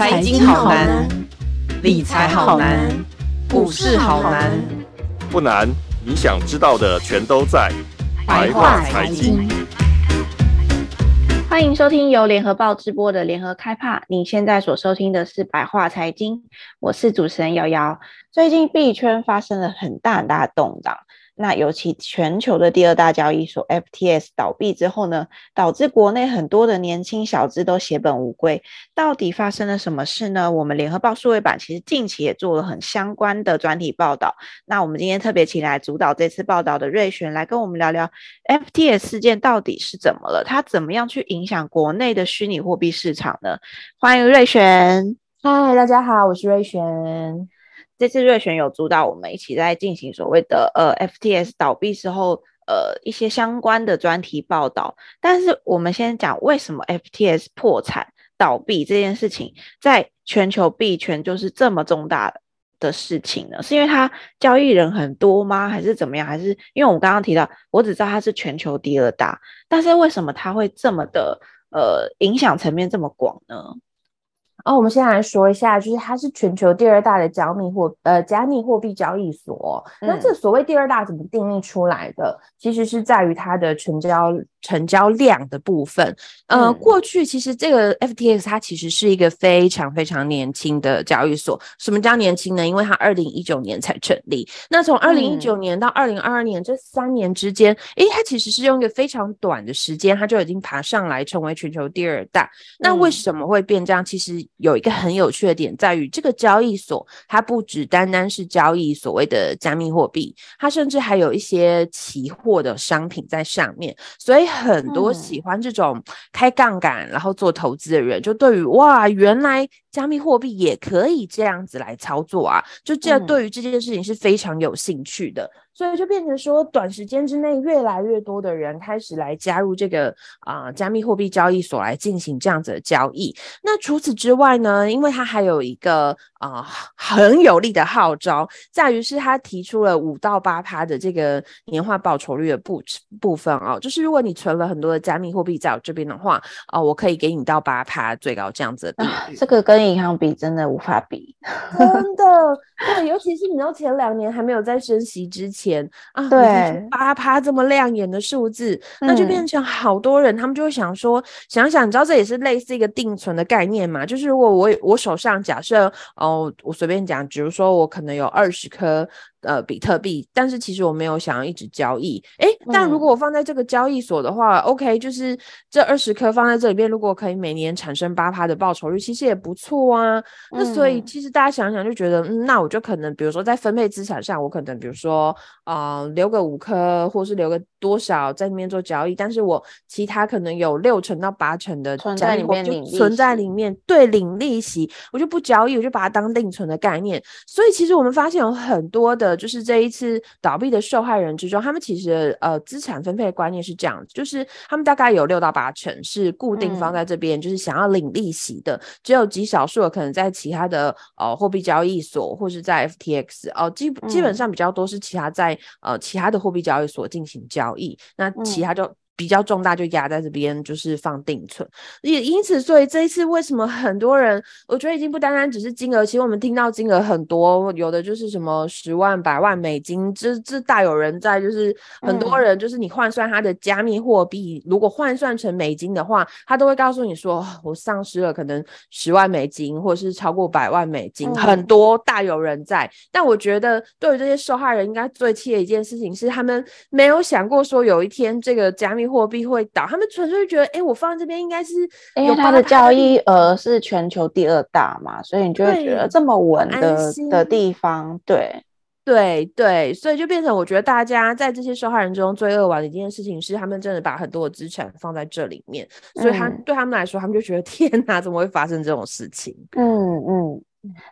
财经好难，理财好难，股市好难。不难，你想知道的全都在白话财经。欢迎收听由联合报直播的联合开帕。你现在所收听的是白话财经，我是主持人瑶瑶。最近币圈发生了很大很大的动荡。那尤其全球的第二大交易所 FTS 倒闭之后呢，导致国内很多的年轻小资都血本无归。到底发生了什么事呢？我们联合报数位版其实近期也做了很相关的专题报道。那我们今天特别请来主导这次报道的瑞璇来跟我们聊聊 FTS 事件到底是怎么了，它怎么样去影响国内的虚拟货币市场呢？欢迎瑞璇。嗨，大家好，我是瑞璇。这次瑞璇有主导我们一起在进行所谓的呃 FTS 倒闭时候呃一些相关的专题报道，但是我们先讲为什么 FTS 破产倒闭这件事情在全球币圈就是这么重大的事情呢？是因为它交易人很多吗？还是怎么样？还是因为我们刚刚提到，我只知道它是全球第二大，但是为什么它会这么的呃影响层面这么广呢？哦，我们先来说一下，就是它是全球第二大的加密货呃加密货币交易所。嗯、那这所谓第二大怎么定义出来的？其实是在于它的成交成交量的部分。呃，嗯、过去其实这个 FTX 它其实是一个非常非常年轻的交易所。什么叫年轻呢？因为它二零一九年才成立。那从二零一九年到二零二二年这三年之间，诶、嗯，它其实是用一个非常短的时间，它就已经爬上来成为全球第二大。嗯、那为什么会变这样？其实有一个很有趣的点在于，这个交易所它不只单单是交易所谓的加密货币，它甚至还有一些期货的商品在上面。所以很多喜欢这种开杠杆然后做投资的人，就对于哇，原来加密货币也可以这样子来操作啊，就这对于这件事情是非常有兴趣的。所以就变成说，短时间之内，越来越多的人开始来加入这个啊、呃、加密货币交易所来进行这样子的交易。那除此之外呢，因为它还有一个啊、呃、很有力的号召，在于是它提出了五到八趴的这个年化报酬率的部部分哦，就是如果你存了很多的加密货币在我这边的话，啊、呃，我可以给你到八趴最高这样子的、啊。这个跟银行比真的无法比，真的。对，尤其是你知道前两年还没有在升息之前。啊，对，八趴这么亮眼的数字，嗯、那就变成好多人，他们就会想说，想想，你知道这也是类似一个定存的概念嘛？就是如果我我手上假设哦，我随便讲，比如说我可能有二十颗。呃，比特币，但是其实我没有想要一直交易，诶，但如果我放在这个交易所的话，嗯，OK，就是这二十颗放在这里边，如果可以每年产生八趴的报酬率，其实也不错啊。那所以其实大家想想就觉得，嗯，那我就可能，比如说在分配资产上，我可能比如说，呃，留个五颗，或是留个多少在里面做交易，但是我其他可能有六成到八成的存在里面，就存在里面，对，领利息，我就不交易，我就把它当定存的概念。所以其实我们发现有很多的。就是这一次倒闭的受害人之中，他们其实呃资产分配的观念是这样，就是他们大概有六到八成是固定放在这边，嗯、就是想要领利息的，只有极少数的可能在其他的呃货币交易所或是在 FTX 哦、呃，基基本上比较多是其他在呃其他的货币交易所进行交易，那其他就。嗯比较重大就压在这边，就是放定存，也因此，所以这一次为什么很多人，我觉得已经不单单只是金额，其实我们听到金额很多，有的就是什么十万、百万美金，这这大有人在，就是很多人就是你换算他的加密货币，嗯、如果换算成美金的话，他都会告诉你说，我丧失了可能十万美金，或者是超过百万美金，嗯、很多大有人在。但我觉得对于这些受害人，应该最气的一件事情是，他们没有想过说有一天这个加密。货币会倒，他们纯粹觉得，哎、欸，我放在这边应该是，因为它的交易额是全球第二大嘛，所以你就会觉得这么稳的的地方，对，对对，所以就变成我觉得大家在这些受害人中最恶玩的一件事情是，他们真的把很多的资产放在这里面，所以他、嗯、对他们来说，他们就觉得天哪，怎么会发生这种事情？嗯嗯。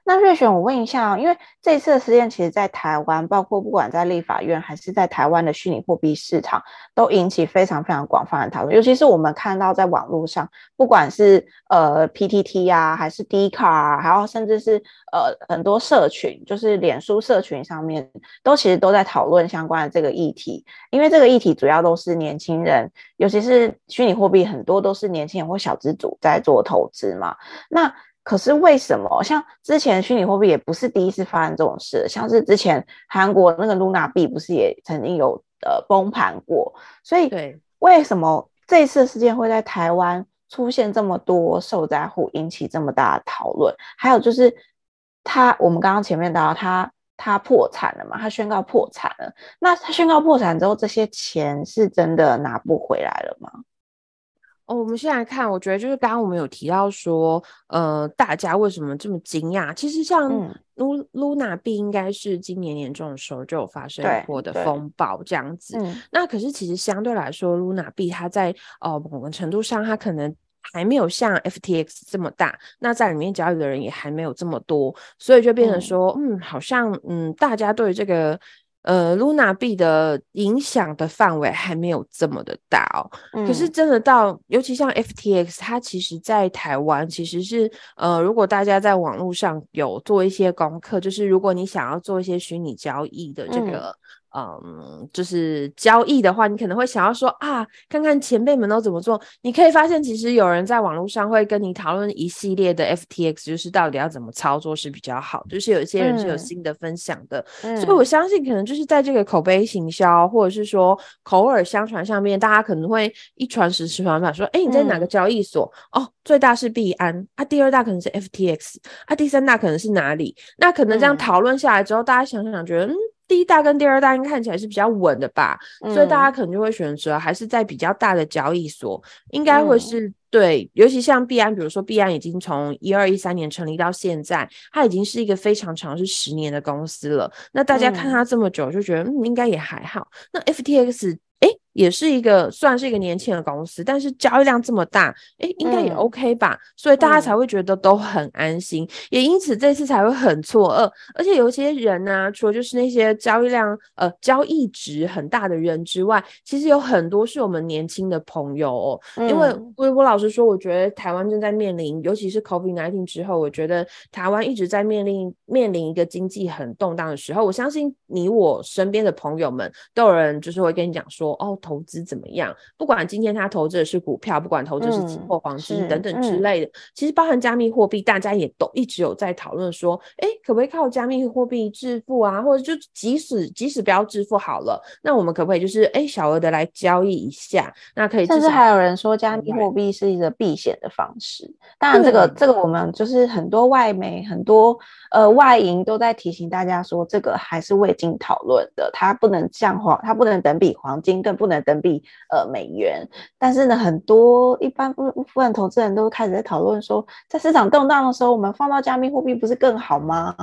那瑞璇，我问一下，因为这次的事件，其实在台湾，包括不管在立法院还是在台湾的虚拟货币市场，都引起非常非常广泛的讨论。尤其是我们看到在网络上，不管是呃 PTT 啊，还是 d c a r 啊，还有甚至是呃很多社群，就是脸书社群上面，都其实都在讨论相关的这个议题。因为这个议题主要都是年轻人，尤其是虚拟货币，很多都是年轻人或小资族在做投资嘛。那可是为什么像之前虚拟货币也不是第一次发生这种事，像是之前韩国那个 Luna 币不是也曾经有呃崩盘过？所以对，为什么这次事件会在台湾出现这么多受灾户，引起这么大的讨论？还有就是他，我们刚刚前面谈到他。他破产了嘛？他宣告破产了。那他宣告破产之后，这些钱是真的拿不回来了吗？哦，我们先来看，我觉得就是刚刚我们有提到说，呃，大家为什么这么惊讶？其实像 Luna 币应该是今年年中的时候就有发生过的风暴这样子。那可是其实相对来说，Luna 币它在呃某个程度上，它可能。还没有像 FTX 这么大，那在里面交易的人也还没有这么多，所以就变成说，嗯，嗯，好像嗯，大家对这个呃 Luna 币的影响的范围还没有这么的大哦。嗯、可是真的到，尤其像 FTX，它其实在台湾其实是呃，如果大家在网络上有做一些功课，就是如果你想要做一些虚拟交易的这个。嗯嗯，就是交易的话，你可能会想要说啊，看看前辈们都怎么做。你可以发现，其实有人在网络上会跟你讨论一系列的 FTX，就是到底要怎么操作是比较好。就是有一些人是有新的分享的，嗯、所以我相信可能就是在这个口碑行销，或者是说口耳相传上面，大家可能会一传十，十传百，说，哎，你在哪个交易所？嗯、哦，最大是币安啊，第二大可能是 FTX 啊，第三大可能是哪里？那可能这样讨论下来之后，嗯、大家想想觉得，嗯。第一大跟第二大应该看起来是比较稳的吧，嗯、所以大家可能就会选择还是在比较大的交易所，应该会是、嗯、对。尤其像币安，比如说币安已经从一二一三年成立到现在，它已经是一个非常长是十年的公司了。那大家看它这么久，就觉得嗯，嗯应该也还好。那 FTX。也是一个算是一个年轻的公司，但是交易量这么大，诶，应该也 OK 吧？嗯、所以大家才会觉得都很安心，嗯、也因此这次才会很错愕。而且有些人呢、啊，除了就是那些交易量呃交易值很大的人之外，其实有很多是我们年轻的朋友哦。嗯、因为微波老实说，我觉得台湾正在面临，尤其是 COVID-19 之后，我觉得台湾一直在面临面临一个经济很动荡的时候。我相信你我身边的朋友们都有人就是会跟你讲说，哦。投资怎么样？不管今天他投资的是股票，不管投资是期货、黄金等等之类的，嗯、其实包含加密货币，大家也都一直有在讨论说，哎，可不可以靠加密货币致富啊？或者就即使即使不要致富好了，那我们可不可以就是哎小额的来交易一下？那可以。甚至还有人说加密货币是一个避险的方式。当然，这个这个我们就是很多外媒、很多呃外银都在提醒大家说，这个还是未经讨论的，它不能像黄，它不能等比黄金，更不能。等比呃美元，但是呢，很多一般部部分投资人都开始在讨论说，在市场动荡的时候，我们放到加密货币不是更好吗？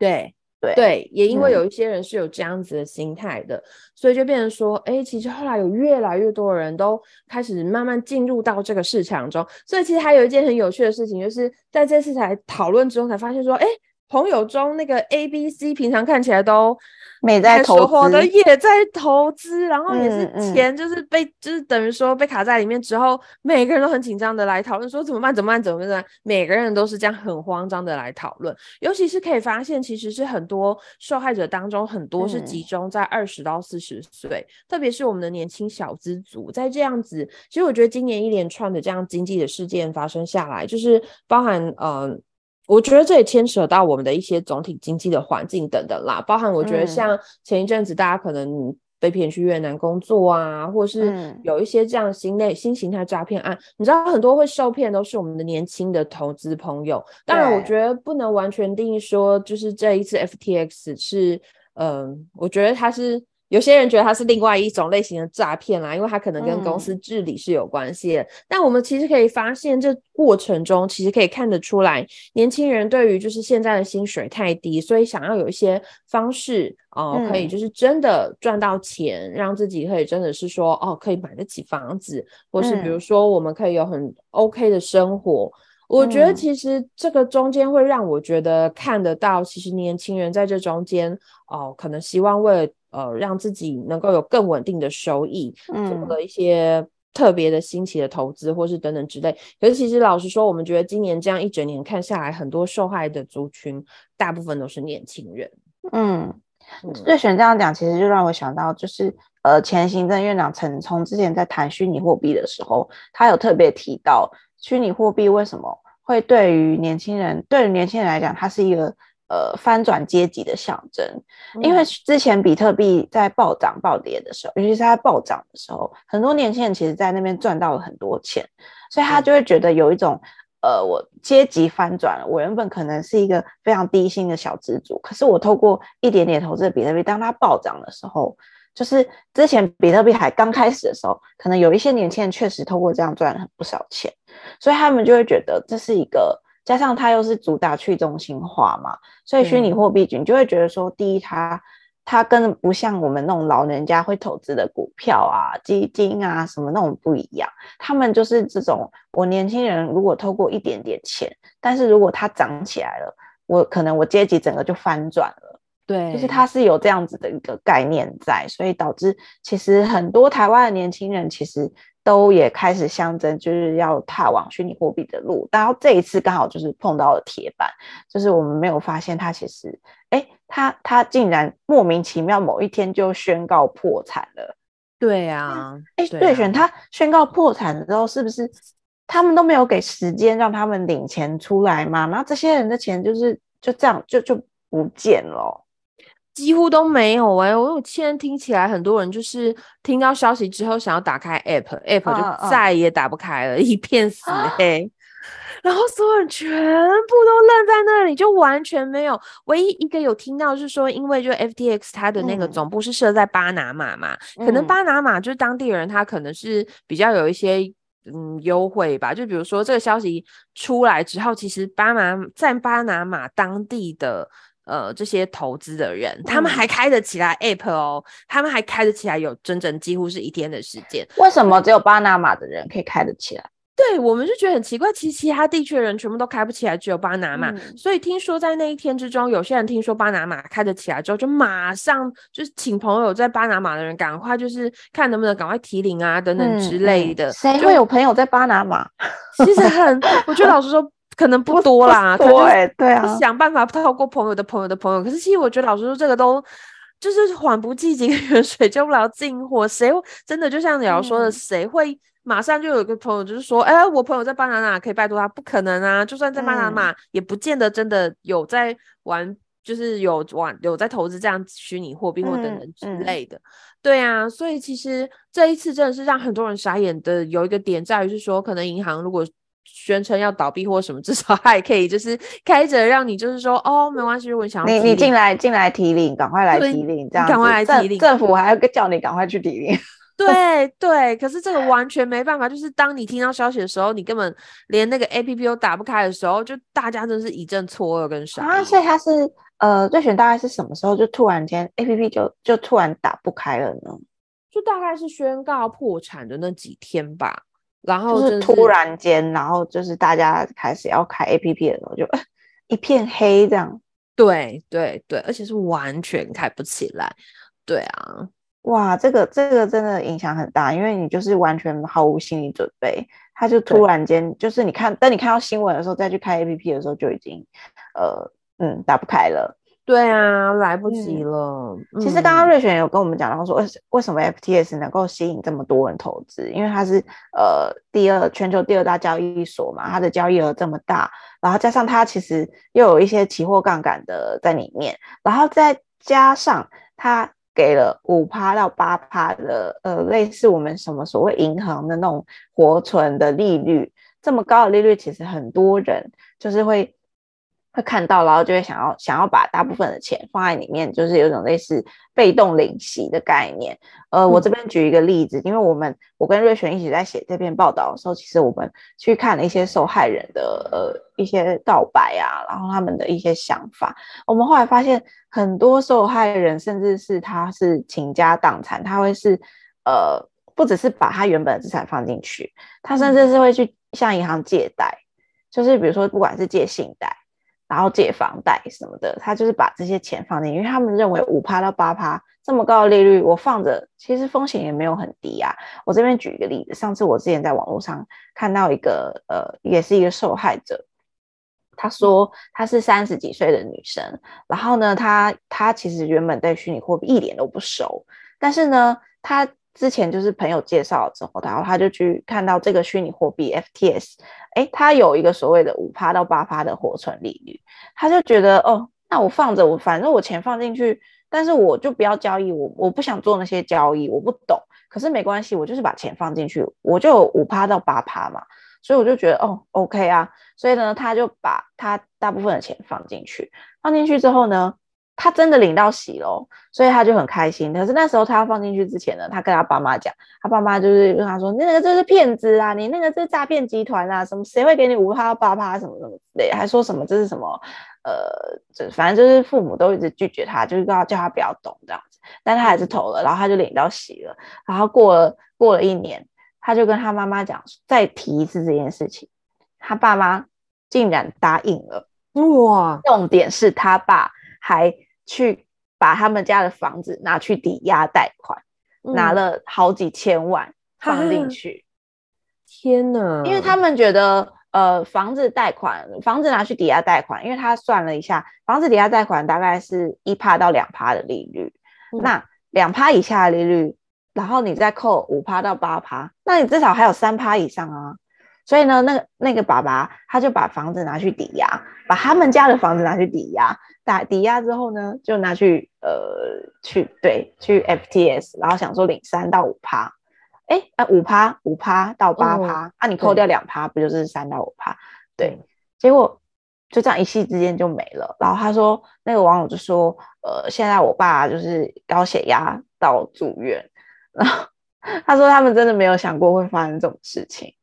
对对对，也因为有一些人是有这样子的心态的，嗯、所以就变成说，哎、欸，其实后来有越来越多的人都开始慢慢进入到这个市场中。所以其实还有一件很有趣的事情，就是在这次才讨论之后才发现说，哎、欸，朋友中那个 A、B、C 平常看起来都。没在投资的也在投资，然后也是钱就是被、嗯嗯、就是等于说被卡在里面之后，每个人都很紧张的来讨论说怎么办怎么办怎么办，每个人都是这样很慌张的来讨论。尤其是可以发现，其实是很多受害者当中很多是集中在二十到四十岁，嗯、特别是我们的年轻小资族，在这样子，其实我觉得今年一连串的这样经济的事件发生下来，就是包含嗯。呃我觉得这也牵扯到我们的一些总体经济的环境等等啦，包含我觉得像前一阵子大家可能被骗去越南工作啊，或是有一些这样新类新形态诈骗案，你知道很多会受骗都是我们的年轻的投资朋友。当然，我觉得不能完全定义说就是这一次 FTX 是，嗯、呃，我觉得它是。有些人觉得它是另外一种类型的诈骗啦，因为它可能跟公司治理是有关系的。嗯、但我们其实可以发现，这过程中其实可以看得出来，年轻人对于就是现在的薪水太低，所以想要有一些方式哦、呃，嗯、可以就是真的赚到钱，让自己可以真的是说哦，可以买得起房子，或是比如说我们可以有很 OK 的生活。嗯、我觉得其实这个中间会让我觉得看得到，其实年轻人在这中间哦、呃，可能希望为了。呃，让自己能够有更稳定的收益，做了一些特别的新奇的投资，或是等等之类。可是其实老实说，我们觉得今年这样一整年看下来，很多受害的族群，大部分都是年轻人。嗯，瑞璇这样讲，其实就让我想到，就是呃，前行政院长陈冲之前在谈虚拟货币的时候，他有特别提到虚拟货币为什么会对于年轻人，对于年轻人来讲，它是一个呃翻转阶级的象征。嗯、因为之前比特币在暴涨暴跌的时候，尤其是它暴涨的时候，很多年轻人其实在那边赚到了很多钱，所以他就会觉得有一种。呃，我阶级翻转了。我原本可能是一个非常低薪的小资族，可是我透过一点点投资的比特币，当它暴涨的时候，就是之前比特币还刚开始的时候，可能有一些年轻人确实透过这样赚了很不少钱，所以他们就会觉得这是一个，加上它又是主打去中心化嘛，所以虚拟货币你就会觉得说，第一它。它跟不像我们那种老人家会投资的股票啊、基金啊什么那种不一样，他们就是这种，我年轻人如果透过一点点钱，但是如果它涨起来了，我可能我阶级整个就翻转了。对，就是它是有这样子的一个概念在，所以导致其实很多台湾的年轻人其实。都也开始象征，就是要踏往虚拟货币的路。然后这一次刚好就是碰到了铁板，就是我们没有发现它其实，哎，它它竟然莫名其妙某一天就宣告破产了。对啊，哎，对，选他宣告破产的时候，是不是他们都没有给时间让他们领钱出来嘛？然后这些人的钱就是就这样就就不见了。几乎都没有哎、欸，我现在听起来很多人就是听到消息之后想要打开 app，app 就再也打不开了，uh, uh. 一片死黑，然后所有人全部都愣在那里，就完全没有。唯一一个有听到是说，因为就 FTX 它的那个总部是设在巴拿马嘛，嗯、可能巴拿马就是当地人他可能是比较有一些嗯优惠吧，就比如说这个消息出来之后，其实巴拿在巴拿马当地的。呃，这些投资的人，他们还开得起来 App 哦，嗯、他们还开得起来，有整整几乎是一天的时间。为什么只有巴拿马的人可以开得起来？对，我们就觉得很奇怪，其实其他地区的人全部都开不起来，只有巴拿马。嗯、所以听说在那一天之中，有些人听说巴拿马开得起来之后，就马上就是请朋友在巴拿马的人赶快就是看能不能赶快提领啊等等之类的。谁、嗯嗯、会有朋友在巴拿马？其实很，我觉得老实说。可能不多啦，对对啊，想办法透过朋友的朋友的朋友。可是其实我觉得，老实说，这个都就是缓不济急，远水救不了近火。谁真的就像你要说的，谁、嗯、会马上就有一个朋友就是说，哎、欸，我朋友在巴拿马可以拜托他？不可能啊！就算在巴拿马，也不见得真的有在玩，就是有玩有在投资这样虚拟货币或等等之类的。对啊，所以其实这一次真的是让很多人傻眼的。有一个点在于是说，可能银行如果。宣称要倒闭或什么，至少还可以就是开着让你就是说哦，没关系，如果你想要你你进来进来提领，赶快来提领，这样赶快来提领，政府还要叫你赶快去提领。对对，可是这个完全没办法，就是当你听到消息的时候，你根本连那个 APP 都打不开的时候，就大家真是一阵错愕跟傻。啊，所以他是呃，最选大概是什么时候就突然间 APP 就就突然打不开了呢？就大概是宣告破产的那几天吧。然后就是突然间，然后就是大家开始要开 APP 的时候，就一片黑这样。对对对，而且是完全开不起来。对啊，哇，这个这个真的影响很大，因为你就是完全毫无心理准备，他就突然间就是你看，当你看到新闻的时候再去开 APP 的时候，就已经呃嗯打不开了。对啊，来不及了。其实刚刚瑞璇有跟我们讲到说，为为什么 FTS 能够吸引这么多人投资？因为它是呃第二全球第二大交易所嘛，它的交易额这么大，然后加上它其实又有一些期货杠杆的在里面，然后再加上它给了五趴到八趴的呃类似我们什么所谓银行的那种活存的利率，这么高的利率，其实很多人就是会。会看到，然后就会想要想要把大部分的钱放在里面，就是有种类似被动领息的概念。呃，我这边举一个例子，因为我们我跟瑞璇一起在写这篇报道的时候，其实我们去看了一些受害人的呃一些告白啊，然后他们的一些想法。我们后来发现，很多受害人甚至是他是倾家荡产，他会是呃不只是把他原本的资产放进去，他甚至是会去向银行借贷，就是比如说不管是借信贷。然后借房贷什么的，他就是把这些钱放进，因为他们认为五趴到八趴这么高的利率，我放着其实风险也没有很低啊。我这边举一个例子，上次我之前在网络上看到一个呃，也是一个受害者，他说他是三十几岁的女生，然后呢，他他其实原本对虚拟货币一点都不熟，但是呢，他之前就是朋友介绍了之后，然后他就去看到这个虚拟货币 FTS，哎，它有一个所谓的五趴到八趴的活存利率，他就觉得哦，那我放着，我反正我钱放进去，但是我就不要交易，我我不想做那些交易，我不懂，可是没关系，我就是把钱放进去，我就五趴到八趴嘛。所以我就觉得哦，OK 啊，所以呢，他就把他大部分的钱放进去，放进去之后呢，他真的领到喜喽，所以他就很开心。可是那时候他要放进去之前呢，他跟他爸妈讲，他爸妈就是跟他说，那个这是骗子啊，你那个这是诈骗集团啊，什么谁会给你五趴八趴什么什么之类，还说什么这是什么呃，这反正就是父母都一直拒绝他，就是要叫他不要动这样子，但他还是投了，然后他就领到喜了，然后过了过了一年。他就跟他妈妈讲，再提一次这件事情，他爸妈竟然答应了。哇！重点是他爸还去把他们家的房子拿去抵押贷款，嗯，拿了好几千万放进去。天哪！因为他们觉得，呃，房子贷款，房子拿去抵押贷款，因为他算了一下，房子抵押贷款大概是一趴到两趴的利率，嗯，那两趴以下的利率。然后你再扣五趴到八趴，那你至少还有三趴以上啊。所以呢，那个那个爸爸他就把房子拿去抵押，把他们家的房子拿去抵押，打抵押之后呢，就拿去呃去对去 FTS，然后想说领三到五趴，哎，那五趴五趴到八趴，啊、你扣掉两趴，不就是三到五趴？对，结果就这样一夕之间就没了。然后他说，那个网友就说，呃，现在我爸就是高血压到住院。然后他说，他们真的没有想过会发生这种事情。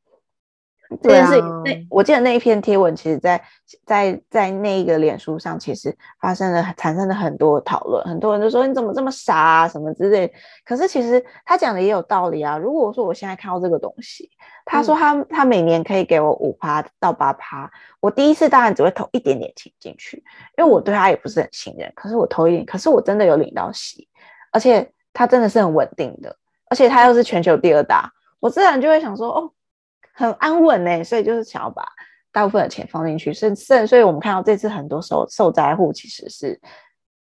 这件事情，那我记得那一篇贴文，其实在在在那个脸书上，其实发生了产生了很多讨论。很多人都说你怎么这么傻啊，什么之类。可是其实他讲的也有道理啊。如果说我现在看到这个东西，他说他他每年可以给我五趴到八趴，我第一次当然只会投一点点钱进去，因为我对他也不是很信任。可是我投一点，可是我真的有领到息，而且。他真的是很稳定的，而且他又是全球第二大，我自然就会想说，哦，很安稳呢，所以就是想要把大部分的钱放进去，甚甚所以我们看到这次很多受受灾户其实是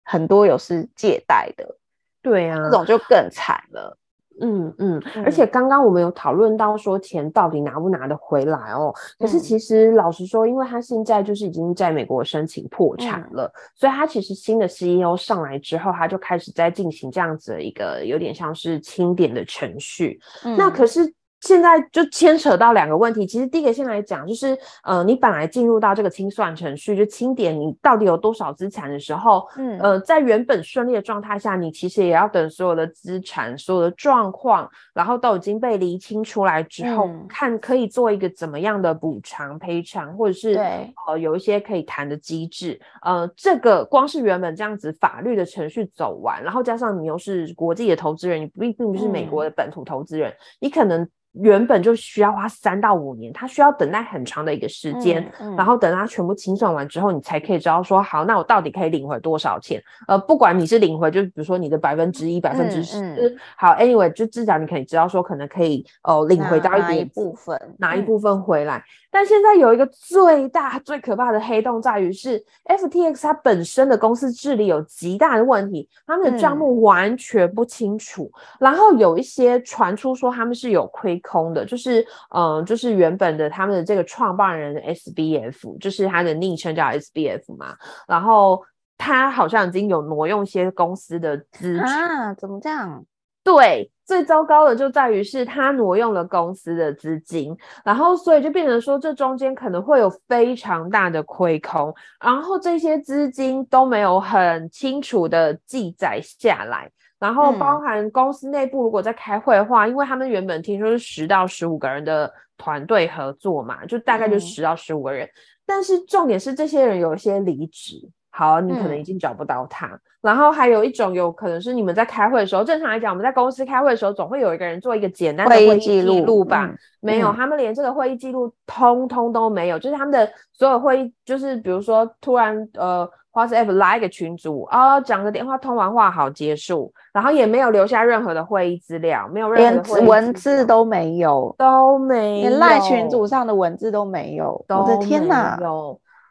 很多有是借贷的，对啊，这种就更惨了。嗯嗯，而且刚刚我们有讨论到说钱到底拿不拿得回来哦。可是其实老实说，因为他现在就是已经在美国申请破产了，所以他其实新的 CEO 上来之后，他就开始在进行这样子的一个有点像是清点的程序。那可是。现在就牵扯到两个问题，其实第一个先来讲，就是呃，你本来进入到这个清算程序，就清点你到底有多少资产的时候，嗯，呃，在原本顺利的状态下，你其实也要等所有的资产、所有的状况，然后都已经被厘清出来之后，嗯、看可以做一个怎么样的补偿赔偿，或者是对呃有一些可以谈的机制。呃，这个光是原本这样子法律的程序走完，然后加上你又是国际的投资人，你并并不是美国的本土投资人，嗯、你可能。原本就需要花三到五年，他需要等待很长的一个时间，嗯嗯，然后等他全部清算完之后，你才可以知道说，好，那我到底可以领回多少钱？呃，不管你是领回，就比如说你的百分之一、百分之十，好，anyway，就至少你可以知道说，可能可以哦、呃、领回到一点哪一部分，拿一部分回来。嗯但现在有一个最大、最可怕的黑洞，在于是 FTX 它本身的公司治理有极大的问题，他们的账目完全不清楚。嗯、然后有一些传出说他们是有亏空的，就是嗯、呃，就是原本的他们的这个创办人 SBF，就是他的昵称叫 SBF 嘛。然后他好像已经有挪用一些公司的资产啊？怎么这样？对。最糟糕的就在于是他挪用了公司的资金，然后所以就变成说这中间可能会有非常大的亏空，然后这些资金都没有很清楚的记载下来，然后包含公司内部如果在开会的话，嗯、因为他们原本听说是十到十五个人的团队合作嘛，就大概就十到十五个人，嗯、但是重点是这些人有一些离职。好，你可能已经找不到他。嗯。然后还有一种有可能是你们在开会的时候，正常来讲，我们在公司开会的时候，总会有一个人做一个简单的会议记录吧？嗯、没有，他们连这个会议记录通通都没有。就是他们的所有会议，就是比如说突然呃，WhatsApp 拉一个群组啊，讲个电话通完话好结束，然后也没有留下任何的会议资料，没有任何连文字都没有，都没有，连赖群组上的文字都没有。我的天哪！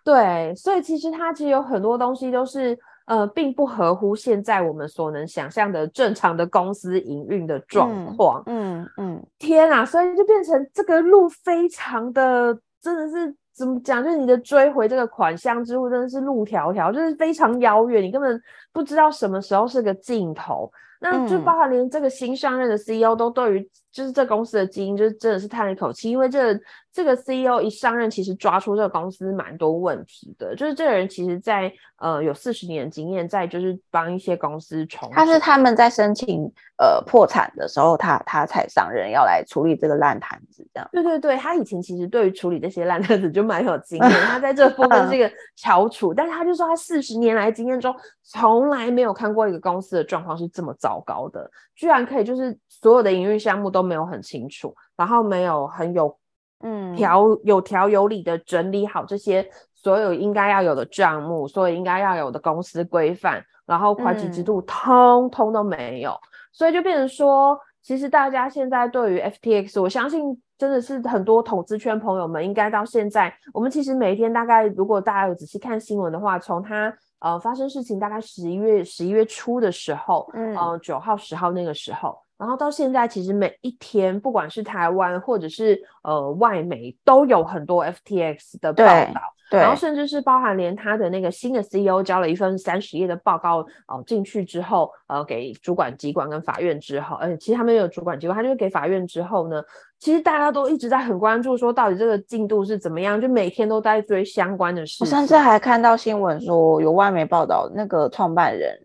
对，所以其实它其实有很多东西都是呃，并不合乎现在我们所能想象的正常的公司营运的状况。嗯嗯，嗯，天啊，所以就变成这个路非常的，真的是怎么讲？就是你的追回这个款项之路，真的是路迢迢，就是非常遥远，你根本不知道什么时候是个尽头。那就包含连这个新上任的 CEO 都对于就是这公司的基因，就是真的是叹了一口气，因为这、这个 CEO 一上任，其实抓出这个公司蛮多问题的。就是这个人其实在呃有四十年的经验，在就是帮一些公司重，他是他们在申请呃破产的时候，他他才上任要来处理这个烂摊子，这样。对对对，他以前其实对于处理这些烂摊子就蛮有经验，他在这部分是一个 翘楚，但是他就说他四十年来经验中，从来没有看过一个公司的状况是这么糟糕的，居然可以就是所有的营运项目都没有很清楚，然后没有很有嗯。条有条有理的整理好这些所有应该要有的账目，所有应该要有的公司规范，然后会计制度通通都没有，所以就变成说，其实大家现在对于 FTX，我相信真的是很多投资圈朋友们应该到现在，我们其实每一天大概如果大家有仔细看新闻的话，从它。呃，发生事情大概十一月十一月初的时候，嗯，呃，九号十号那个时候，然后到现在，其实每一天，不管是台湾或者是呃外媒，都有很多 FTX 的报道。对，然后甚至是包含连他的那个新的 CEO 交了一份三十页的报告，哦、呃，进去之后，呃，给主管机关跟法院之后，而且其实他们有主管机关，他就是给法院之后呢，其实大家都一直在很关注，说到底这个进度是怎么样，就每天都在追相关的事。我甚至还看到新闻说，有外媒报道，那个创办人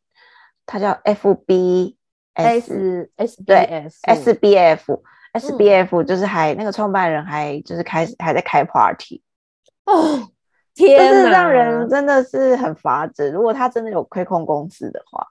他叫 FB S S 对 S S B F S B F 就是还、嗯、那个创办人还就是开始还在开 party 哦。天就是让人真的是很发指。如果他真的有亏空公司的话，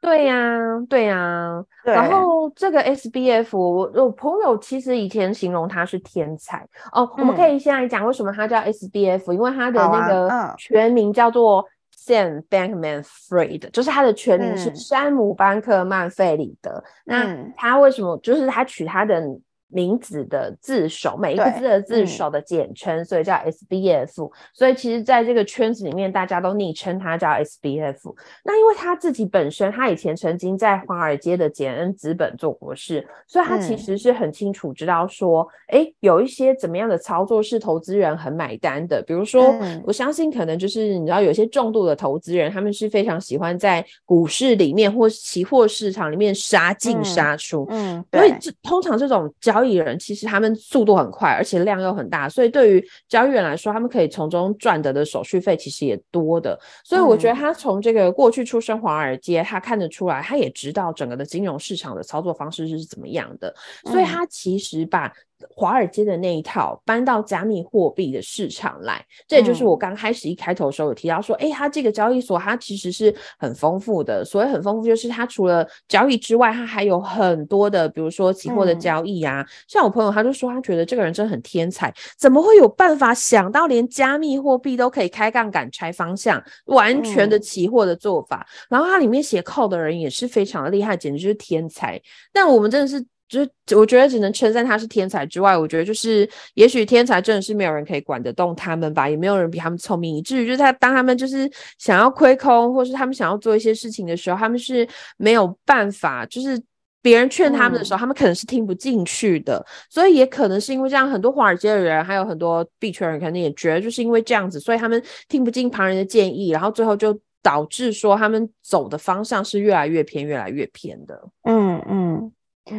对呀、啊，对呀、啊。然后这个 SBF，我我朋友其实以前形容他是天才哦。嗯、我们可以先来讲为什么他叫 SBF，因为他的那个全名叫做 Sam Bankman-Fried，就是他的全名是山姆·班克曼·费里德。嗯、那他为什么就是他取他的？名字的字首，每一个字的字首的简称，所以叫 SBF。所以其实，在这个圈子里面，大家都昵称他叫 SBF。那因为他自己本身，他以前曾经在华尔街的简恩资本做过事，所以他其实是很清楚知道说，哎、有一些怎么样的操作是投资人很买单的。比如说，嗯、我相信可能就是你知道，有些重度的投资人，他们是非常喜欢在股市里面或期货市场里面杀进杀出。嗯，所以这通常这种交交易人其实他们速度很快，而且量又很大，所以对于交易员来说，他们可以从中赚得的手续费其实也多的。所以我觉得他从这个过去出身华尔街，他看得出来，他也知道整个的金融市场的操作方式是怎么样的，所以他其实把。华尔街的那一套搬到加密货币的市场来，这也就是我刚开始一开头的时候有提到说，哎、嗯，它这个交易所它其实是很丰富的。所谓很丰富，就是它除了交易之外，它还有很多的，比如说期货的交易啊。嗯、像我朋友他就说，他觉得这个人真的很天才，怎么会有办法想到连加密货币都可以开杠杆拆方向，完全的期货的做法？嗯、然后它里面写 code 的人也是非常的厉害，简直就是天才。但我们真的是。就是我觉得只能称赞他是天才之外，我觉得就是也许天才真的是没有人可以管得动他们吧，也没有人比他们聪明，以至于就是他当他们就是想要亏空，或是他们想要做一些事情的时候，他们是没有办法，就是别人劝他们的时候，嗯、他们可能是听不进去的。所以也可能是因为这样，很多华尔街的人还有很多币圈人，可能也觉得就是因为这样子，所以他们听不进旁人的建议，然后最后就导致说他们走的方向是越来越偏，越来越偏的。嗯嗯。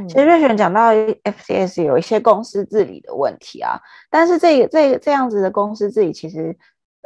其实瑞璇讲到 FCS 有一些公司治理的问题啊，但是这个这个这样子的公司治理，其实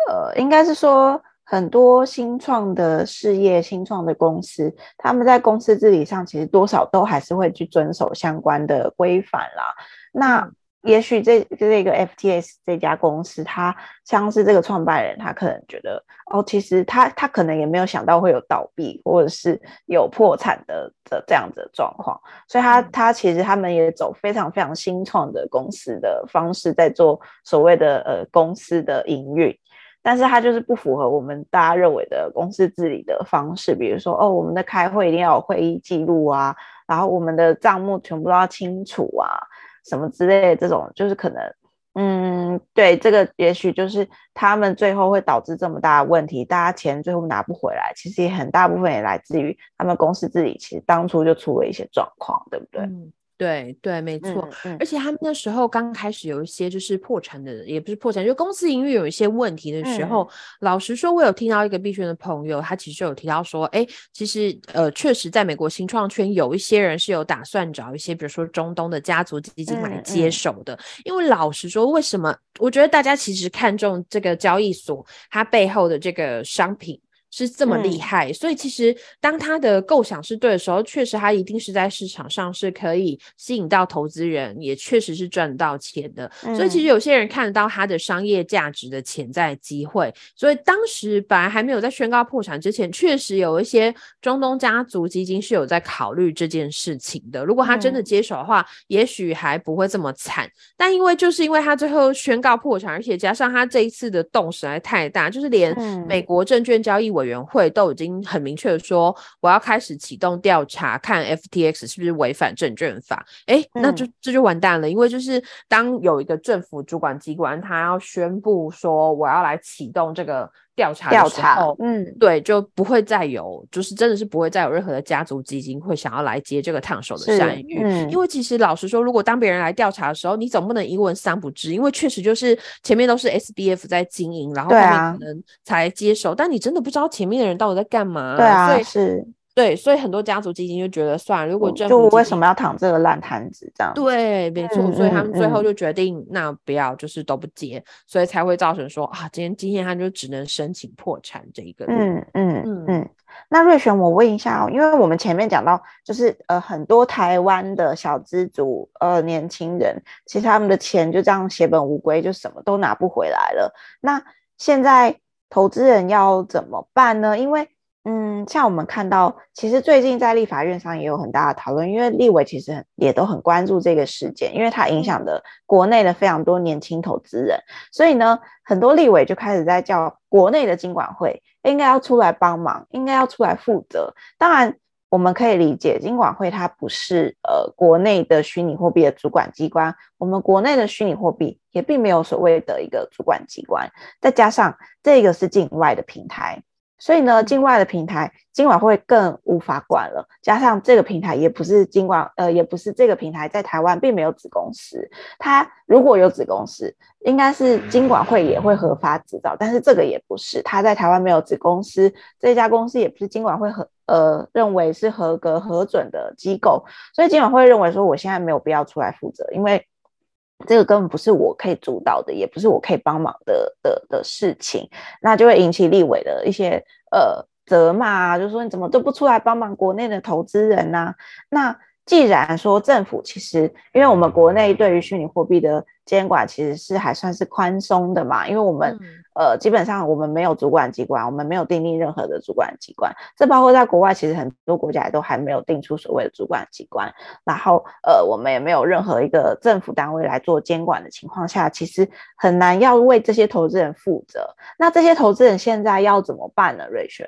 呃，应该是说很多新创的事业、新创的公司，他们在公司治理上，其实多少都还是会去遵守相关的规范啦。那也许这这个 FTS 这家公司，他像是这个创办人，他可能觉得哦，其实他他可能也没有想到会有倒闭或者是有破产的的这样子的状况，所以他他其实他们也走非常非常新创的公司的方式在做所谓的呃公司的营运，但是他就是不符合我们大家认为的公司治理的方式，比如说哦，我们的开会一定要有会议记录啊，然后我们的账目全部都要清楚啊。什么之类的这种，就是可能嗯，对，这个也许就是他们最后会导致这么大的问题，大家钱最后拿不回来，其实也很大部分也来自于他们公司自己，其实当初就出了一些状况，对不对？对对，没错，嗯嗯、而且他们那时候刚开始有一些就是破产的，也不是破产，就公司营运有一些问题的时候，嗯、老实说，我有听到一个币圈的朋友，他其实有提到说，哎，其实呃，确实在美国新创圈有一些人是有打算找一些，比如说中东的家族基金来接手的，因为老实说，为什么？我觉得大家其实看重这个交易所它背后的这个商品。是这么厉害，嗯、所以其实当他的构想是对的时候，确实他一定是在市场上是可以吸引到投资人，也确实是赚到钱的。嗯、所以其实有些人看得到他的商业价值的潜在机会，所以当时本来还没有在宣告破产之前，确实有一些中东家族基金是有在考虑这件事情的。如果他真的接手的话，嗯、也许还不会这么惨。但因为就是因为他最后宣告破产，而且加上他这一次的动实在太大，就是连美国证券交易委委员会都已经很明确的说，我要开始启动调查，看 FTX 是不是违反证券法。哎、欸，那就这就完蛋了，因为就是当有一个政府主管机关，他要宣布说我要来启动这个。调查的时候，嗯，对，就不会再有，就是真的是不会再有任何的家族基金会想要来接这个烫手的山芋，嗯，因为其实老实说，如果当别人来调查的时候，你总不能一问三不知，因为确实就是前面都是 SBF 在经营，然后后面可能才接手，啊、但你真的不知道前面的人到底在干嘛，对啊，所以是。对，所以很多家族基金就觉得算了，如果政府就为什么要躺这个烂摊子这样？对，没错，嗯、所以他们最后就决定、嗯、那不要，就是都不接，所以才会造成说啊，今天今天他就只能申请破产这一个。嗯嗯嗯嗯。那瑞璇，我问一下哦，因为我们前面讲到，就是呃很多台湾的小资族呃年轻人，其实他们的钱就这样血本无归，就什么都拿不回来了。那现在投资人要怎么办呢？因为嗯，像我们看到，其实最近在立法院上也有很大的讨论，因为立委其实也都很关注这个事件，因为它影响的国内的非常多年轻投资人，所以呢，很多立委就开始在叫国内的金管会应该要出来帮忙，应该要出来负责。当然，我们可以理解，金管会它不是呃国内的虚拟货币的主管机关，我们国内的虚拟货币也并没有所谓的一个主管机关，再加上这个是境外的平台。所以呢，境外的平台金管会更无法管了。加上这个平台也不是金管，呃，也不是这个平台在台湾并没有子公司。它如果有子公司，应该是金管会也会核发执照，但是这个也不是。它在台湾没有子公司，这家公司也不是金管会合呃认为是合格核准的机构，所以金管会认为说，我现在没有必要出来负责，因为。这个根本不是我可以主导的，也不是我可以帮忙的的的事情，那就会引起立委的一些呃责骂啊，就说你怎么都不出来帮忙国内的投资人呢、那既然说政府其实，因为我们国内对于虚拟货币的监管其实是还算是宽松的嘛，因为我们。嗯呃，基本上我们没有主管机关，我们没有订立任何的主管机关。这包括在国外，其实很多国家也都还没有定出所谓的主管机关。然后，呃，我们也没有任何一个政府单位来做监管的情况下，其实很难要为这些投资人负责。那这些投资人现在要怎么办呢？瑞璇，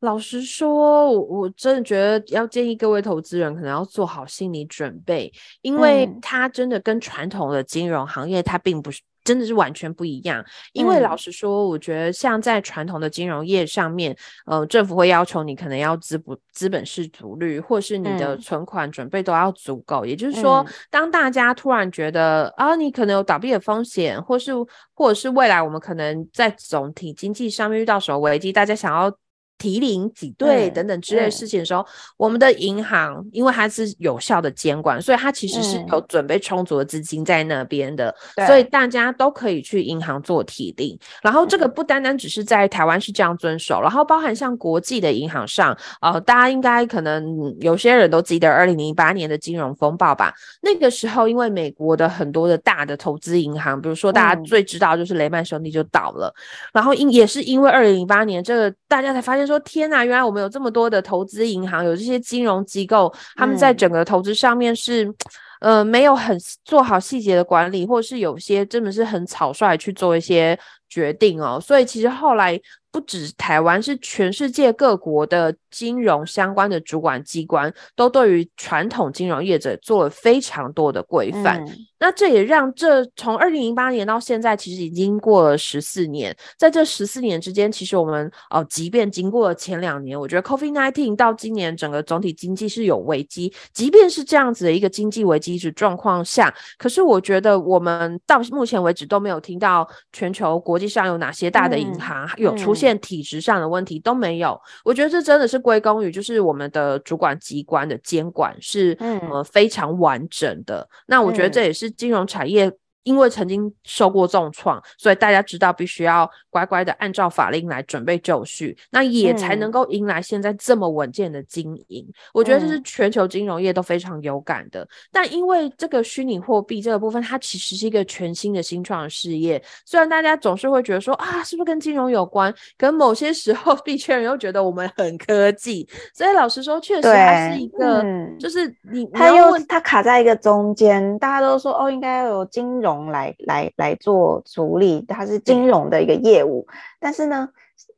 老实说，我我真的觉得要建议各位投资人可能要做好心理准备，因为它真的跟传统的金融行业它并不是。真的是完全不一样，因为老实说，我觉得像在传统的金融业上面，嗯、呃，政府会要求你可能要资不资本适足率，或是你的存款准备都要足够。嗯、也就是说，当大家突然觉得啊，你可能有倒闭的风险，或是或者是未来我们可能在总体经济上面遇到什么危机，大家想要。提领挤兑等等之类的事情的时候，我们的银行因为它是有效的监管，所以它其实是有准备充足的资金在那边的，嗯、所以大家都可以去银行做提领。然后这个不单单只是在台湾是这样遵守，然后包含像国际的银行上，呃，大家应该可能有些人都记得二零零八年的金融风暴吧？那个时候因为美国的很多的大的投资银行，比如说大家最知道就是雷曼兄弟就倒了，嗯、然后因也是因为二零零八年这个大家才发现。说天呐，原来我们有这么多的投资银行，有这些金融机构，他们在整个投资上面是呃没有很做好细节的管理，或是有些真的是很草率去做一些决定哦，所以其实后来。不止台湾，是全世界各国的金融相关的主管机关都对于传统金融业者做了非常多的规范。嗯、那这也让这从二零零八年到现在，其实已经过了十四年。在这十四年之间，其实我们哦，即便经过了前两年，我觉得 COVID-19 到今年整个总体经济是有危机。即便是这样子的一个经济危机的状况下，可是我觉得我们到目前为止都没有听到全球国际上有哪些大的银行有出现、嗯。体制上的问题都没有，我觉得这真的是归功于就是我们的主管机关的监管是、嗯、呃非常完整的。那我觉得这也是金融产业。因为曾经受过重创，所以大家知道必须要乖乖的按照法令来准备就绪，那也才能够迎来现在这么稳健的经营。嗯、我觉得这是全球金融业都非常有感的。嗯、但因为这个虚拟货币这个部分，它其实是一个全新的新创事业。虽然大家总是会觉得说啊，是不是跟金融有关？可某些时候 币圈人又觉得我们很科技。所以老实说，确实还是一个，嗯、就是你它又它卡在一个中间，大家都说哦，应该要有金融。来来来做处理，它是金融的一个业务，但是呢，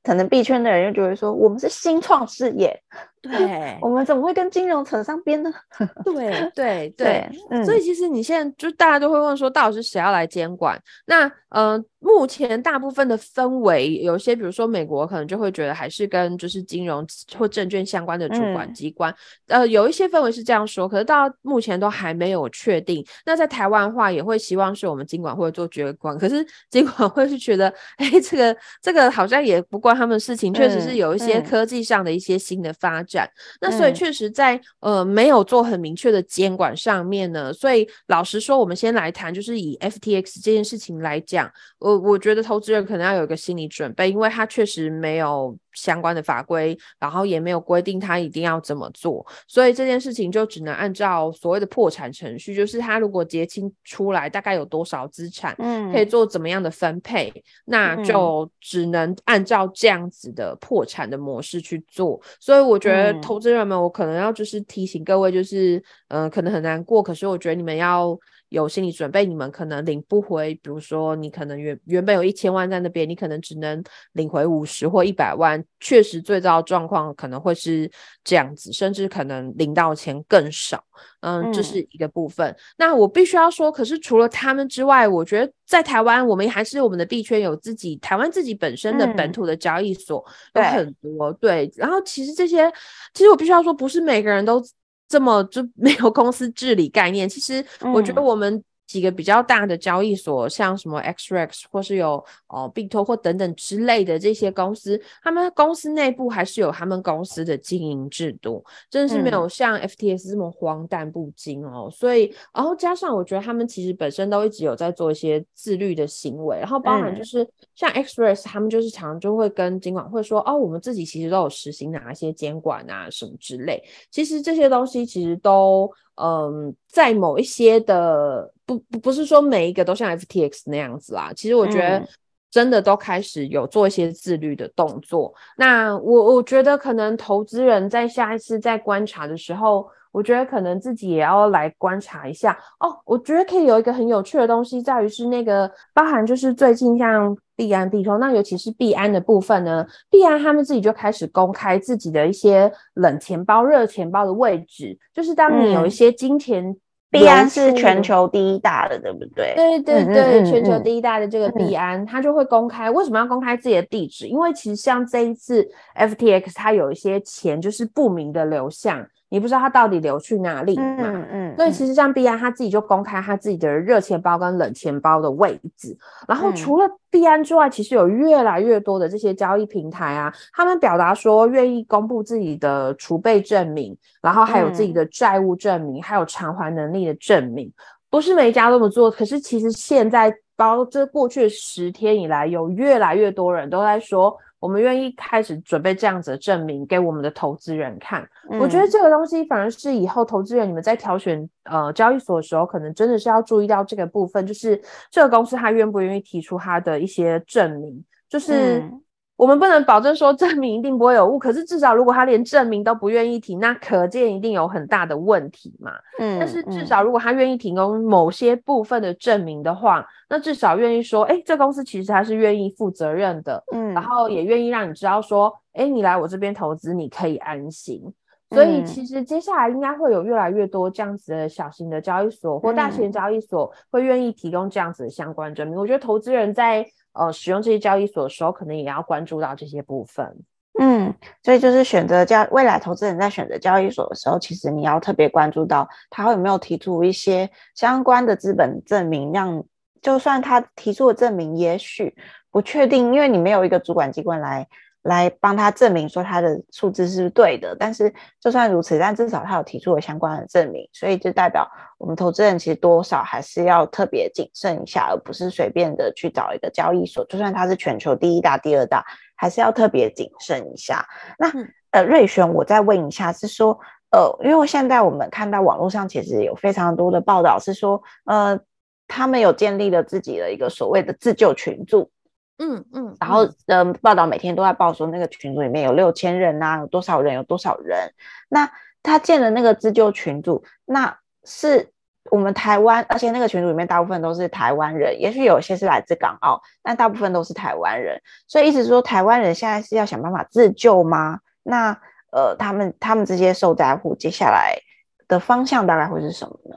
可能币圈的人又觉得说，我们是新创事业，对，我们怎么会跟金融扯上边呢？对对对，嗯、所以其实你现在就大家都会问说，到底是谁要来监管？那呃。目前大部分的氛围，有些比如说美国可能就会觉得还是跟就是金融或证券相关的主管机关，嗯、呃，有一些氛围是这样说，可是到目前都还没有确定。那在台湾的话，也会希望是我们金管会做决管，可是金管会是觉得，哎，这个这个好像也不关他们的事情，确实是有一些科技上的一些新的发展。嗯、那所以确实在呃没有做很明确的监管上面呢，所以老实说，我们先来谈，就是以 FTX 这件事情来讲。我我觉得投资人可能要有一个心理准备，因为他确实没有相关的法规，然后也没有规定他一定要怎么做，所以这件事情就只能按照所谓的破产程序，就是他如果结清出来大概有多少资产，嗯，可以做怎么样的分配，嗯、那就只能按照这样子的破产的模式去做。所以我觉得投资人们，我可能要就是提醒各位，就是嗯、呃，可能很难过，可是我觉得你们要。有心理准备，你们可能领不回，比如说你可能原原本有一千万在那边，你可能只能领回五十或一百万，确实最糟状况可能会是这样子，甚至可能领到钱更少，嗯，这是一个部分。嗯、那我必须要说，可是除了他们之外，我觉得在台湾，我们还是我们的币圈有自己台湾自己本身的本土的交易所有很多，嗯、对，对。然后其实这些，其实我必须要说，不是每个人都。这么就没有公司治理概念？其实我觉得我们。几个比较大的交易所，像什么 XREX 或是有哦币托或等等之类的这些公司，他们公司内部还是有他们公司的经营制度，真的是没有像 FTS 这么荒诞不经哦。嗯、所以，然后加上我觉得他们其实本身都一直有在做一些自律的行为，然后包含就是像 XRES 他们就是常常就会跟监管会说，哦，我们自己其实都有实行哪一些监管啊什么之类。其实这些东西其实都。嗯，在某一些的不不不是说每一个都像 FTX 那样子啦，其实我觉得真的都开始有做一些自律的动作。嗯、那我我觉得可能投资人在下一次在观察的时候，我觉得可能自己也要来观察一下哦。我觉得可以有一个很有趣的东西，在于是那个包含就是最近像。币安、币通，那尤其是币安的部分呢，币安他们自己就开始公开自己的一些冷钱包、热钱包的位置，就是当你有一些金钱，币安是全球第一大的，对不对？对对对，全球第一大的这个币安，他就会公开。为什么要公开自己的地址？因为其实像这一次 FTX，它有一些钱就是不明的流向。你不知道他到底流去哪里嘛？嗯嗯，所以其实像币安他自己就公开他自己的热钱包跟冷钱包的位置。然后除了币安之外，其实有越来越多的这些交易平台啊，他们表达说愿意公布自己的储备证明，然后还有自己的债务证明，还有偿还能力的证明。不是每一家都这么做，可是其实现在包这过去十天以来，有越来越多人都在说。我们愿意开始准备这样子的证明给我们的投资人看。嗯、我觉得这个东西反而是以后投资人你们在挑选呃交易所的时候，可能真的是要注意到这个部分，就是这个公司他愿不愿意提出他的一些证明，就是我们不能保证说证明一定不会有误，可是至少如果他连证明都不愿意提，那可见一定有很大的问题嘛。嗯，但是至少如果他愿意提供某些部分的证明的话，那至少愿意说，哎，这公司其实他是愿意负责任的，嗯，然后也愿意让你知道说，哎，你来我这边投资，你可以安心。所以其实接下来应该会有越来越多这样子的小型的交易所或大型的交易所会愿意提供这样子的相关证明。我觉得投资人在呃使用这些交易所的时候，可能也要关注到这些部分。嗯，所以就是选择交未来投资人在选择交易所的时候，其实你要特别关注到他有没有提出一些相关的资本证明，让就算他提出的证明也许不确定，因为你没有一个主管机关来。来帮他证明说他的数字是对的，但是就算如此，但至少他有提出了相关的证明，所以就代表我们投资人其实多少还是要特别谨慎一下，而不是随便的去找一个交易所，就算它是全球第一大、第二大，还是要特别谨慎一下。那呃，瑞璇，我再问一下，是说呃，因为现在我们看到网络上其实有非常多的报道，是说呃，他们有建立了自己的一个所谓的自救群组。嗯嗯，然后呃，报道每天都在报说那个群组里面有六千人呐，有多少人，有多少人。那他建了那个自救群组，那是我们台湾，而且那个群组里面大部分都是台湾人，也许有些是来自港澳，但大部分都是台湾人。所以意思是说，台湾人现在是要想办法自救吗？那呃，他们他们这些受灾户接下来的方向大概会是什么呢？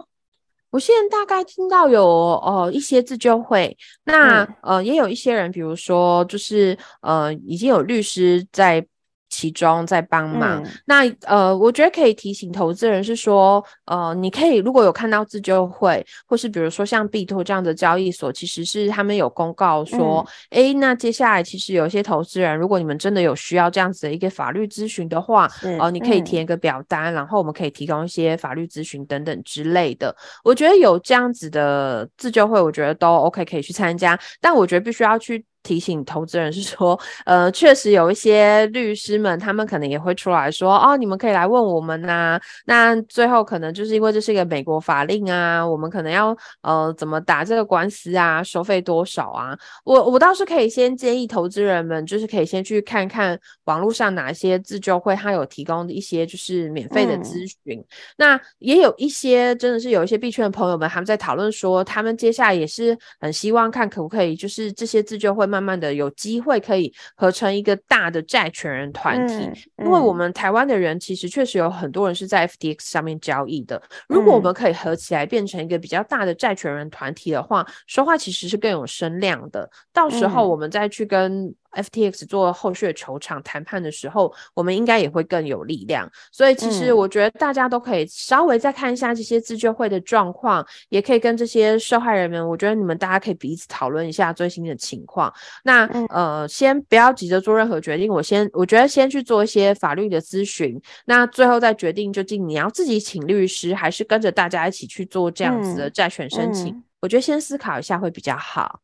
我现在大概听到有呃一些自救会，那呃也有一些人，比如说就是呃已经有律师在。其中在帮忙，嗯、那呃，我觉得可以提醒投资人是说，呃，你可以如果有看到自救会，或是比如说像币托这样的交易所，其实是他们有公告说，哎、嗯，那接下来其实有一些投资人，如果你们真的有需要这样子的一个法律咨询的话，哦、呃，你可以填一个表单，嗯、然后我们可以提供一些法律咨询等等之类的。我觉得有这样子的自救会，我觉得都 OK，可以去参加，但我觉得必须要去。提醒投资人是说，呃，确实有一些律师们，他们可能也会出来说，哦，你们可以来问我们呐、啊。那最后可能就是因为这是一个美国法令啊，我们可能要呃怎么打这个官司啊，收费多少啊？我我倒是可以先建议投资人们，就是可以先去看看网络上哪些自救会，他有提供一些就是免费的咨询。嗯、那也有一些真的是有一些币圈的朋友们，他们在讨论说，他们接下来也是很希望看可不可以，就是这些自救会。慢慢的有机会可以合成一个大的债权人团体，因为我们台湾的人其实确实有很多人是在 FTX 上面交易的。如果我们可以合起来变成一个比较大的债权人团体的话，说话其实是更有声量的。到时候我们再去跟 FTX 做后续的球场谈判的时候，我们应该也会更有力量。所以其实我觉得大家都可以稍微再看一下这些自救会的状况，也可以跟这些受害人们，我觉得你们大家可以彼此讨论一下最新的情况。那呃，先不要急着做任何决定，我先我觉得先去做一些法律的咨询，那最后再决定究竟你要自己请律师，还是跟着大家一起去做这样子的债权申请。我觉得先思考一下会比较好。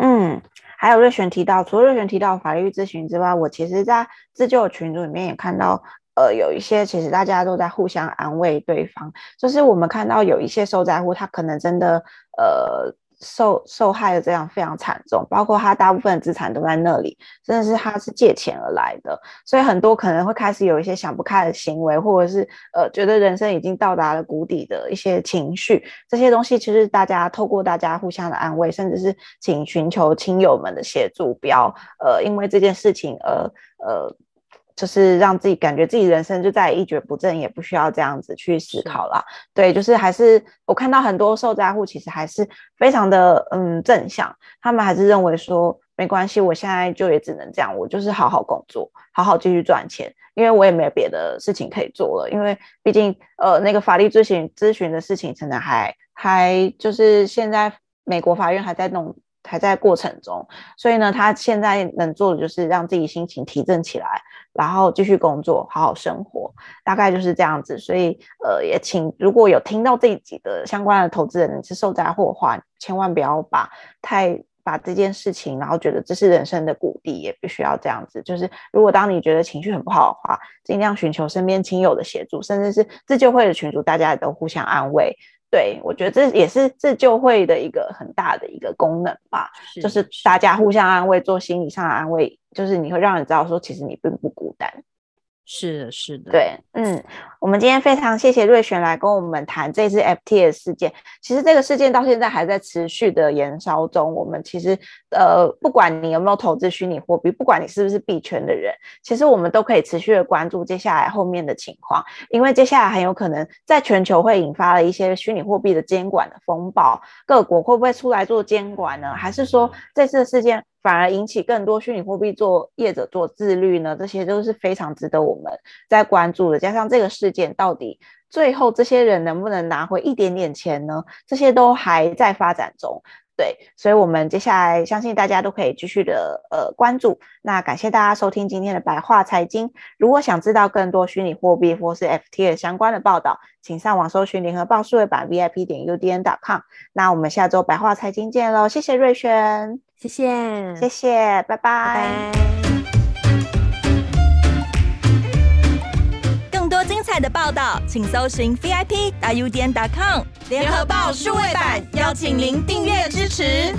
嗯。还有瑞璇提到，除了瑞璇提到法律咨询之外，我其实，在自救群组里面也看到，呃，有一些其实大家都在互相安慰对方，就是我们看到有一些受灾户，他可能真的，呃。受受害的这样非常惨重，包括他大部分资产都在那里，真的是他是借钱而来的，所以很多可能会开始有一些想不开的行为，或者是呃觉得人生已经到达了谷底的一些情绪，这些东西其实大家透过大家互相的安慰，甚至是请寻求亲友们的协助，不要呃因为这件事情而呃。就是让自己感觉自己人生就再也一蹶不振，也不需要这样子去思考了。对，就是还是我看到很多受灾户其实还是非常的嗯正向，他们还是认为说没关系，我现在就也只能这样，我就是好好工作，好好继续赚钱，因为我也没有别的事情可以做了。因为毕竟呃那个法律咨询咨询的事情，可能还还就是现在美国法院还在弄。还在过程中，所以呢，他现在能做的就是让自己心情提振起来，然后继续工作，好好生活，大概就是这样子。所以，呃，也请如果有听到这一集的相关的投资人是受灾户的话，千万不要把太把这件事情，然后觉得这是人生的谷底，也必须要这样子。就是如果当你觉得情绪很不好的话，尽量寻求身边亲友的协助，甚至是自救会的群组，大家也都互相安慰。对，我觉得这也是自救会的一个很大的一个功能吧，是就是大家互相安慰，做心理上的安慰，就是你会让人知道说，其实你并不孤单。是的，是的，对，嗯，我们今天非常谢谢瑞璇来跟我们谈这次 FTS 事件。其实这个事件到现在还在持续的延烧中。我们其实，呃，不管你有没有投资虚拟货币，不管你是不是币圈的人，其实我们都可以持续的关注接下来后面的情况，因为接下来很有可能在全球会引发了一些虚拟货币的监管的风暴，各国会不会出来做监管呢？还是说这次的事件？反而引起更多虚拟货币做业者做自律呢？这些都是非常值得我们在关注的。加上这个事件到底最后这些人能不能拿回一点点钱呢？这些都还在发展中。对，所以我们接下来相信大家都可以继续的呃关注。那感谢大家收听今天的白话财经。如果想知道更多虚拟货币或是 FT 的相关的报道，请上网搜寻联合报数位版 VIP 点 UDN.com。那我们下周白话财经见喽！谢谢瑞轩。谢谢，谢谢，拜拜。拜拜。彩的报道，请搜寻 VIP 大 UDN.com 联合报数位版，邀请您订阅支持。